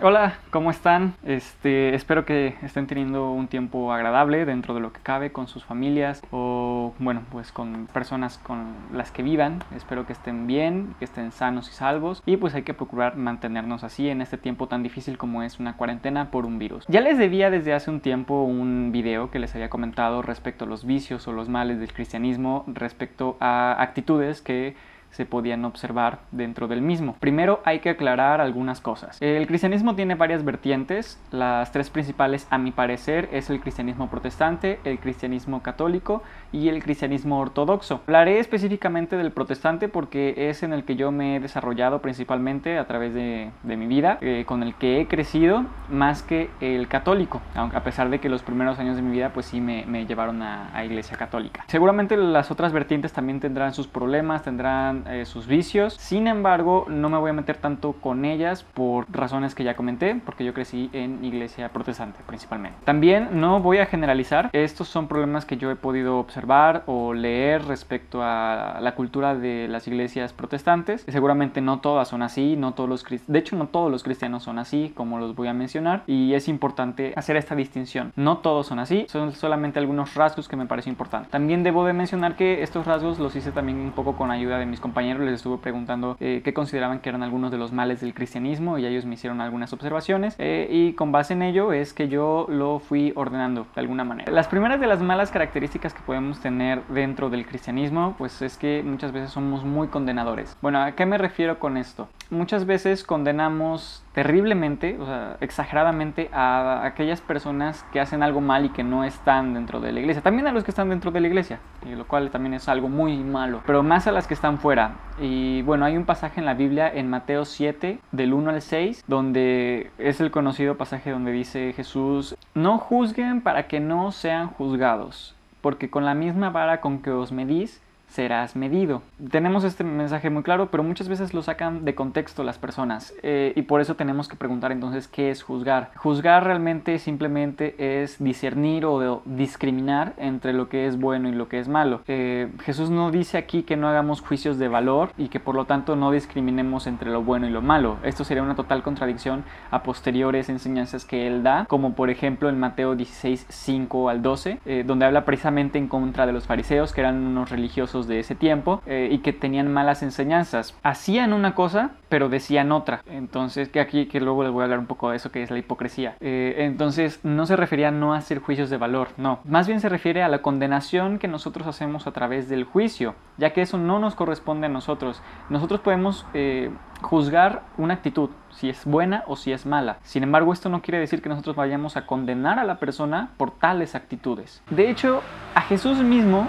Hola, ¿cómo están? Este, espero que estén teniendo un tiempo agradable dentro de lo que cabe con sus familias o, bueno, pues con personas con las que vivan. Espero que estén bien, que estén sanos y salvos y pues hay que procurar mantenernos así en este tiempo tan difícil como es una cuarentena por un virus. Ya les debía desde hace un tiempo un video que les había comentado respecto a los vicios o los males del cristianismo respecto a actitudes que se podían observar dentro del mismo. Primero hay que aclarar algunas cosas. El cristianismo tiene varias vertientes. Las tres principales, a mi parecer, es el cristianismo protestante, el cristianismo católico y el cristianismo ortodoxo. Hablaré específicamente del protestante porque es en el que yo me he desarrollado principalmente a través de, mi vida, eh, con el que he crecido más que el católico, aunque a pesar de que los primeros años de mi vida pues sí me, llevaron a, a iglesia católica. Seguramente las otras vertientes también tendrán sus problemas, tendrán eh, sus vicios. Sin embargo, no me voy a meter tanto con ellas por razones que ya comenté, porque yo crecí en iglesia protestante principalmente. También no voy a generalizar, estos son problemas que yo he podido observar o leer respecto a la cultura de las iglesias protestantes. Seguramente no todas son así, no todos los de hecho no todos los cristianos son así, como los voy a mencionar, y es importante hacer esta distinción. No todos son así, son solamente algunos rasgos que me parece importante. También debo de mencionar que estos rasgos los hice también un poco con ayuda de mis compañeros les estuve preguntando eh, qué consideraban que eran algunos de los males del cristianismo y ellos me hicieron algunas observaciones eh, y con base en ello es que yo lo fui ordenando de alguna manera. Las primeras de las malas características que podemos tener dentro del cristianismo pues es que muchas veces somos muy condenadores. Bueno, ¿a qué me refiero con esto? Muchas veces condenamos terriblemente, o sea, exageradamente a aquellas personas que hacen algo mal y que no están dentro de la iglesia. También a los que están dentro de la iglesia, y lo cual también es algo muy malo, pero más a las que están fuera. Y bueno, hay un pasaje en la Biblia en Mateo 7, del 1 al 6, donde es el conocido pasaje donde dice Jesús, no juzguen para que no sean juzgados, porque con la misma vara con que os medís, serás medido. Tenemos este mensaje muy claro, pero muchas veces lo sacan de contexto las personas eh, y por eso tenemos que preguntar entonces qué es juzgar. Juzgar realmente simplemente es discernir o discriminar entre lo que es bueno y lo que es malo. Eh, Jesús no dice aquí que no hagamos juicios de valor y que por lo tanto no discriminemos entre lo bueno y lo malo. Esto sería una total contradicción a posteriores enseñanzas que él da, como por ejemplo en Mateo 16, 5 al 12, eh, donde habla precisamente en contra de los fariseos, que eran unos religiosos de ese tiempo eh, y que tenían malas enseñanzas. Hacían una cosa, pero decían otra. Entonces, que aquí, que luego les voy a hablar un poco de eso, que es la hipocresía. Eh, entonces, no se refería a no hacer juicios de valor, no. Más bien se refiere a la condenación que nosotros hacemos a través del juicio, ya que eso no nos corresponde a nosotros. Nosotros podemos eh, juzgar una actitud, si es buena o si es mala. Sin embargo, esto no quiere decir que nosotros vayamos a condenar a la persona por tales actitudes. De hecho, a Jesús mismo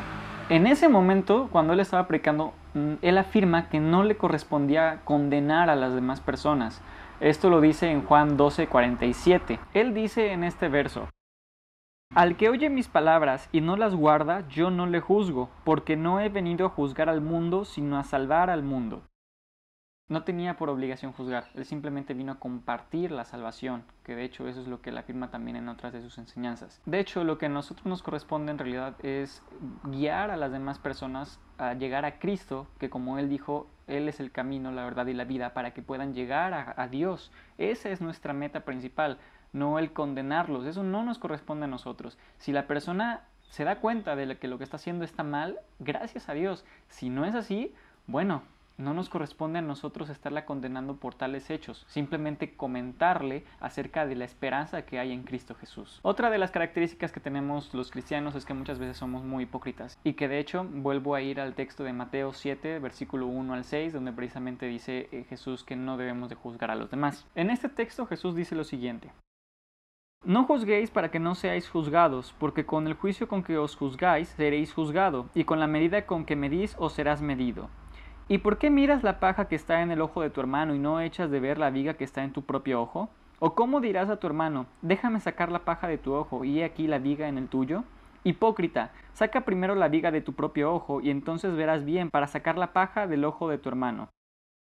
en ese momento, cuando él estaba predicando, mm, él afirma que no le correspondía condenar a las demás personas. Esto lo dice en Juan 12:47. Él dice en este verso, Al que oye mis palabras y no las guarda, yo no le juzgo, porque no he venido a juzgar al mundo, sino a salvar al mundo no tenía por obligación juzgar, él simplemente vino a compartir la salvación, que de hecho eso es lo que él afirma también en otras de sus enseñanzas. De hecho, lo que a nosotros nos corresponde en realidad es guiar a las demás personas a llegar a Cristo, que como él dijo, él es el camino, la verdad y la vida, para que puedan llegar a, Dios. Esa es nuestra meta principal, no el condenarlos, eso no nos corresponde a nosotros. Si la persona se da cuenta de que lo que está haciendo está mal, gracias a Dios. Si no es así, bueno, no nos corresponde a nosotros estarla condenando por tales hechos, simplemente comentarle acerca de la esperanza que hay en Cristo Jesús. Otra de las características que tenemos los cristianos es que muchas veces somos muy hipócritas y que de hecho vuelvo a ir al texto de Mateo 7, versículo 1 al 6, donde precisamente dice eh, Jesús que no debemos de juzgar a los demás. En este texto Jesús dice lo siguiente. No juzguéis para que no seáis juzgados, porque con el juicio con que os juzgáis seréis juzgado, y con la medida con que medís os serás medido. ¿Y por qué miras la paja que está en el ojo de tu hermano y no echas de ver la viga que está en tu propio ojo? ¿O cómo dirás a tu hermano, déjame sacar la paja de tu ojo y he aquí la viga en el tuyo? Hipócrita, saca primero la viga de tu propio ojo y entonces verás bien para sacar la paja del ojo de tu hermano.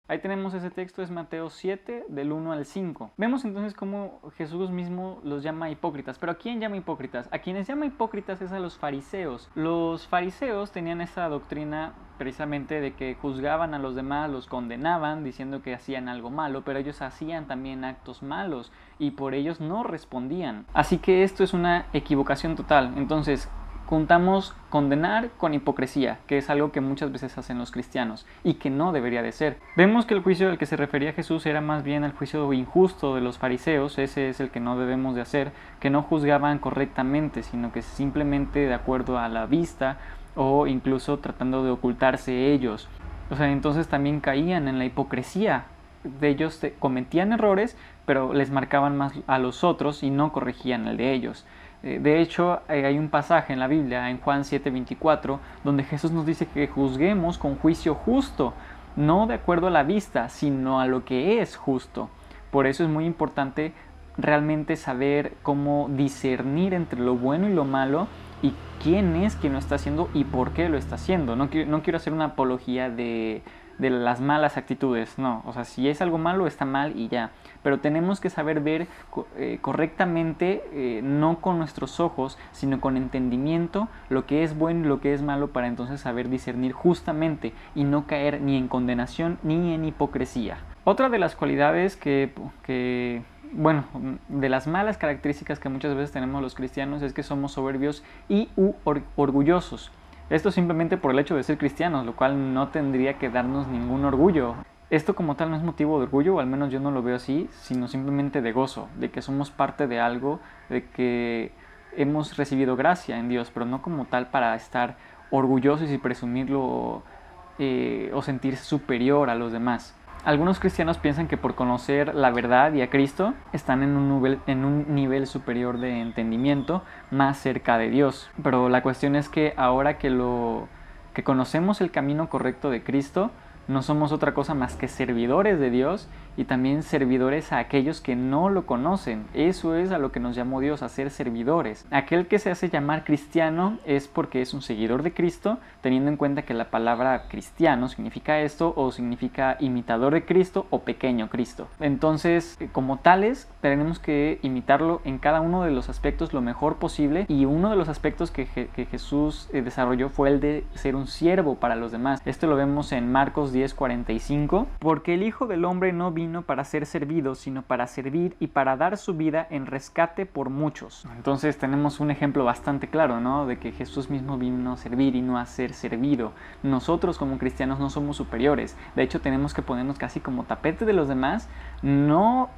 Ahí tenemos ese texto, es Mateo 7, del 1 al 5. Vemos entonces cómo Jesús mismo los llama hipócritas. Pero ¿a quién llama hipócritas? A quienes llama hipócritas es a los fariseos. Los fariseos tenían esa doctrina precisamente de que juzgaban a los demás, los condenaban diciendo que hacían algo malo, pero ellos hacían también actos malos y por ellos no respondían. Así que esto es una equivocación total. Entonces, juntamos condenar con hipocresía, que es algo que muchas veces hacen los cristianos y que no debería de ser. Vemos que el juicio al que se refería Jesús era más bien el juicio injusto de los fariseos, ese es el que no debemos de hacer, que no juzgaban correctamente, sino que simplemente de acuerdo a la vista o incluso tratando de ocultarse ellos. O sea, entonces también caían en la hipocresía. De ellos cometían errores, pero les marcaban más a los otros y no corregían el de ellos. Eh, de hecho, eh, hay un pasaje en la Biblia, en Juan 7:24, donde Jesús nos dice que juzguemos con juicio justo, no de acuerdo a la vista, sino a lo que es justo. Por eso es muy importante realmente saber cómo discernir entre lo bueno y lo malo y quién es quien lo está haciendo y por qué lo está haciendo. No no quiero hacer una apología de, de las malas actitudes, no, o sea, si es algo malo está mal y ya, pero tenemos que saber ver eh, correctamente, eh, no con nuestros ojos, sino con entendimiento, lo que es bueno y lo que es malo para entonces saber discernir justamente y no caer ni en condenación ni en hipocresía. Otra de las cualidades que, que bueno, de las malas características que muchas veces tenemos los cristianos es que somos soberbios y orgullosos. Esto simplemente por el hecho de ser cristianos, lo cual no tendría que darnos ningún orgullo. Esto como tal no es motivo de orgullo, o al menos yo no lo veo así, sino simplemente de gozo, de que somos parte de algo, de que hemos recibido gracia en Dios, pero no como tal para estar orgullosos y presumirlo eh, o sentirse superior a los demás. Algunos cristianos piensan que por conocer la verdad y a Cristo están en un, nivel, en un nivel superior de entendimiento, más cerca de Dios. Pero la cuestión es que ahora que lo que conocemos el camino correcto de Cristo, no somos otra cosa más que servidores de Dios y también servidores a aquellos que no lo conocen. Eso es a lo que nos llamó Dios, a ser servidores. Aquel que se hace llamar cristiano es porque es un seguidor de Cristo, teniendo en cuenta que la palabra cristiano significa esto o significa imitador de Cristo o pequeño Cristo. Entonces, eh, como tales, tenemos que imitarlo en cada uno de los aspectos lo mejor posible y uno de los aspectos que, Jesús eh, desarrolló fue el de ser un siervo para los demás. Esto lo vemos en Marcos 10:45, porque el Hijo del Hombre no vino para ser servido, sino para servir y para dar su vida en rescate por muchos. Entonces tenemos un ejemplo bastante claro, ¿no? De que Jesús mismo vino a servir y no a ser servido. Nosotros como cristianos no somos superiores. De hecho tenemos que ponernos casi como tapete de los demás, no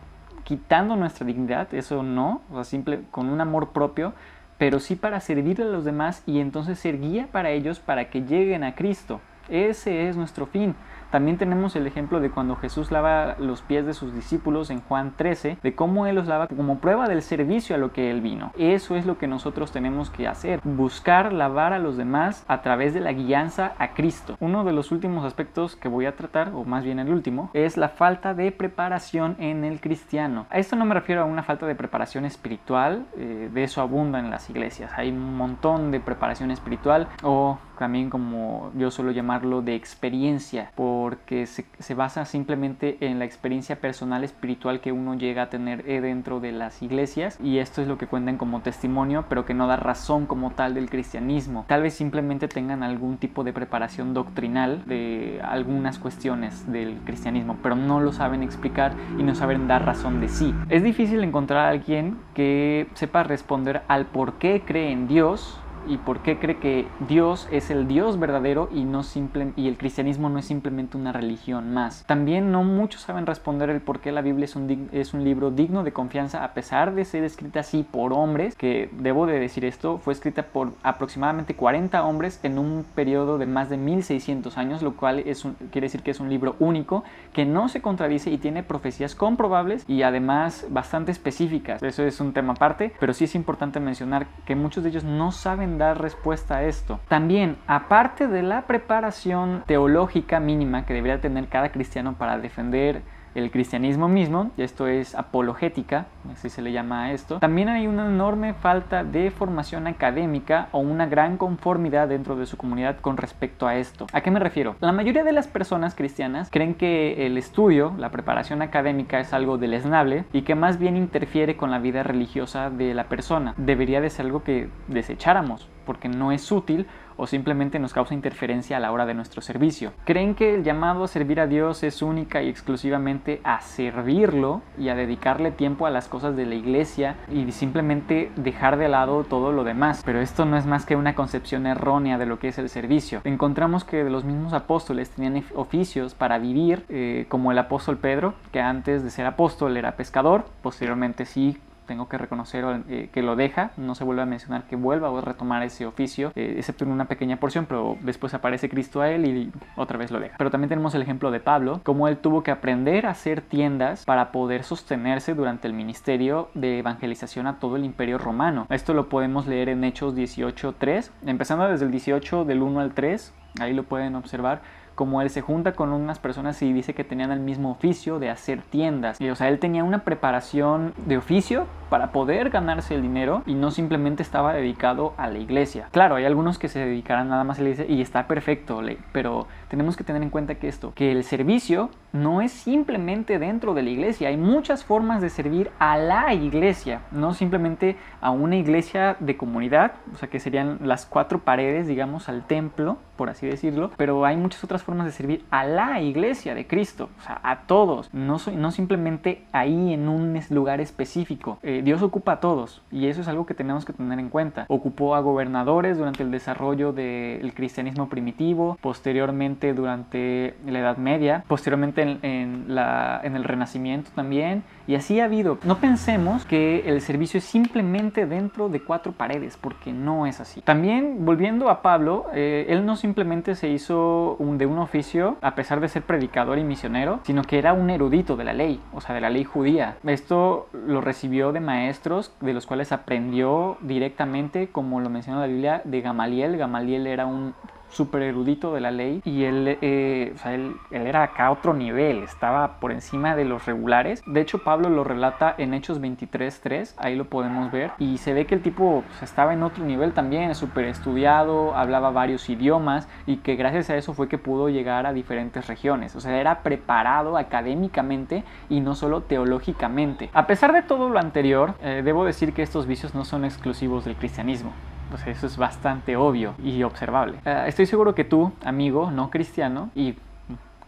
quitando nuestra dignidad, eso no, o sea, simple con un amor propio, pero sí para servir a los demás y entonces ser guía para ellos para que lleguen a Cristo. Ese es nuestro fin. También tenemos el ejemplo de cuando Jesús lava los pies de sus discípulos en Juan 13, de cómo Él los lava como prueba del servicio a lo que Él vino. Eso es lo que nosotros tenemos que hacer, buscar lavar a los demás a través de la guianza a Cristo. Uno de los últimos aspectos que voy a tratar, o más bien el último, es la falta de preparación en el cristiano. A esto no me refiero a una falta de preparación espiritual, eh, de eso abunda en las iglesias. Hay un montón de preparación espiritual o también como yo suelo llamarlo de experiencia, porque se, basa simplemente en la experiencia personal espiritual que uno llega a tener eh, dentro de las iglesias y esto es lo que cuentan como testimonio, pero que no da razón como tal del cristianismo. Tal vez simplemente tengan algún tipo de preparación doctrinal de algunas cuestiones del cristianismo, pero no lo saben explicar y no saben dar razón de sí. Es difícil encontrar a alguien que sepa responder al por qué cree en Dios y por qué cree que Dios es el Dios verdadero y, no simple, y el cristianismo no es simplemente una religión más. También no muchos saben responder el por qué la Biblia es un, es un libro digno de confianza a pesar de ser escrita así por hombres, que debo de decir esto, fue escrita por aproximadamente 40 hombres en un periodo de más de 1600 años, lo cual es quiere decir que es un libro único que no se contradice y tiene profecías comprobables y además bastante específicas. Eso es un tema aparte, pero sí es importante mencionar que muchos de ellos no saben dar respuesta a esto. También, aparte de la preparación teológica mínima que debería tener cada cristiano para defender el cristianismo mismo, esto es apologética, así se le llama a esto, también hay una enorme falta de formación académica o una gran conformidad dentro de su comunidad con respecto a esto. ¿A qué me refiero? La mayoría de las personas cristianas creen que el estudio, la preparación académica es algo deleznable y que más bien interfiere con la vida religiosa de la persona. Debería de ser algo que desecháramos porque no es útil o simplemente nos causa interferencia a la hora de nuestro servicio. Creen que el llamado a servir a Dios es única y exclusivamente a servirlo y a dedicarle tiempo a las cosas de la iglesia y simplemente dejar de lado todo lo demás. Pero esto no es más que una concepción errónea de lo que es el servicio. Encontramos que los mismos apóstoles tenían oficios para vivir, eh, como el apóstol Pedro, que antes de ser apóstol era pescador, posteriormente sí tengo que reconocer eh, que lo deja, no se vuelve a mencionar que vuelva a retomar ese oficio, eh, excepto en una pequeña porción, pero después aparece Cristo a él y otra vez lo deja. Pero también tenemos el ejemplo de Pablo, como él tuvo que aprender a hacer tiendas para poder sostenerse durante el ministerio de evangelización a todo el imperio romano. Esto lo podemos leer en Hechos 18.3, empezando desde el 18 del 1 al 3, ahí lo pueden observar como él se junta con unas personas y dice que tenían el mismo oficio de hacer tiendas. Y, o sea, él tenía una preparación de oficio para poder ganarse el dinero y no simplemente estaba dedicado a la iglesia. Claro, hay algunos que se dedicarán nada más a la iglesia y está perfecto, pero tenemos que tener en cuenta que esto, que el servicio no es simplemente dentro de la iglesia, hay muchas formas de servir a la iglesia, no simplemente a una iglesia de comunidad, o sea que serían las cuatro paredes, digamos, al templo, por así decirlo, pero hay muchas otras formas de servir a la iglesia de Cristo, o sea, a todos, no, no simplemente ahí en un lugar específico. Eh, Dios ocupa a todos y eso es algo que tenemos que tener en cuenta. Ocupó a gobernadores durante el desarrollo del cristianismo primitivo, posteriormente durante la Edad Media, posteriormente en, la, en el Renacimiento también y así ha habido. No pensemos que el servicio es simplemente dentro de cuatro paredes, porque no es así. También, volviendo a Pablo, eh, él no simplemente se hizo un, de un oficio, a pesar de ser predicador y misionero, sino que era un erudito de la ley, o sea, de la ley judía. Esto lo recibió de maestros, de los cuales aprendió directamente, como lo menciona la Biblia, de Gamaliel. Gamaliel era un súper erudito de la ley y él, eh, o sea, él, era acá a otro nivel, estaba por encima de los regulares. De hecho, Pablo lo relata en Hechos 23.3, ahí lo podemos ver, y se ve que el tipo estaba en otro nivel también, súper estudiado, hablaba varios idiomas y que gracias a eso fue que pudo llegar a diferentes regiones. O sea, era preparado académicamente y no solo teológicamente. A pesar de todo lo anterior, eh, debo decir que estos vicios no son exclusivos del cristianismo. Pues eso es bastante obvio y observable. Eh, estoy seguro que tú, amigo no cristiano, y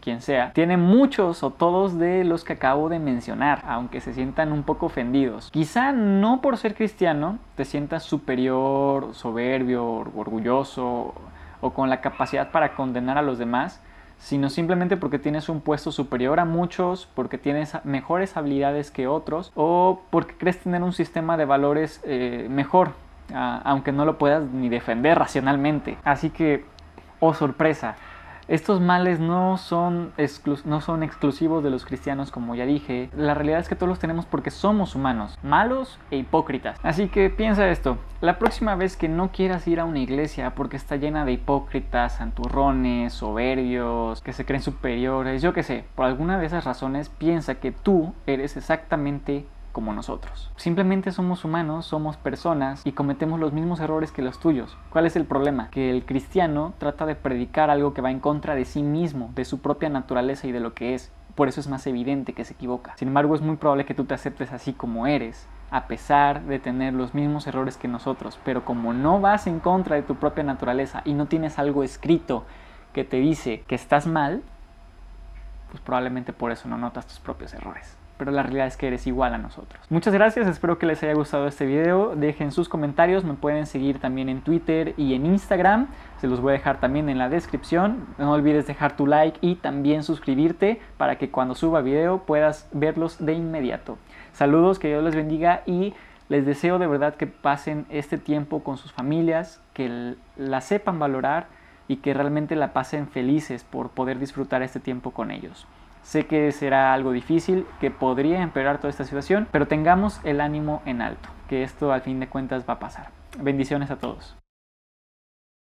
quien sea, tiene muchos o todos de los que acabo de mencionar, aunque se sientan un poco ofendidos. Quizá no por ser cristiano te sientas superior, soberbio, orgulloso o con la capacidad para condenar a los demás, sino simplemente porque tienes un puesto superior a muchos, porque tienes mejores habilidades que otros o porque crees tener un sistema de valores eh, mejor aunque no lo puedas ni defender racionalmente. Así que, oh sorpresa, estos males no son, no son exclusivos de los cristianos, como ya dije. La realidad es que todos los tenemos porque somos humanos, malos e hipócritas. Así que piensa esto, la próxima vez que no quieras ir a una iglesia porque está llena de hipócritas, santurrones, soberbios, que se creen superiores, yo qué sé, por alguna de esas razones piensa que tú eres exactamente como nosotros. Simplemente somos humanos, somos personas y cometemos los mismos errores que los tuyos. ¿Cuál es el problema? Que el cristiano trata de predicar algo que va en contra de sí mismo, de su propia naturaleza y de lo que es. Por eso es más evidente que se equivoca. Sin embargo, es muy probable que tú te aceptes así como eres, a pesar de tener los mismos errores que nosotros. Pero como no vas en contra de tu propia naturaleza y no tienes algo escrito que te dice que estás mal, pues probablemente por eso no notas tus propios errores pero la realidad es que eres igual a nosotros. Muchas gracias, espero que les haya gustado este video. Dejen sus comentarios, me pueden seguir también en Twitter y en Instagram. Se los voy a dejar también en la descripción. No olvides dejar tu like y también suscribirte para que cuando suba video puedas verlos de inmediato. Saludos, que Dios les bendiga y les deseo de verdad que pasen este tiempo con sus familias, que la sepan valorar y que realmente la pasen felices por poder disfrutar este tiempo con ellos. Sé que será algo difícil, que podría empeorar toda esta situación, pero tengamos el ánimo en alto, que esto al fin de cuentas va a pasar. Bendiciones a todos.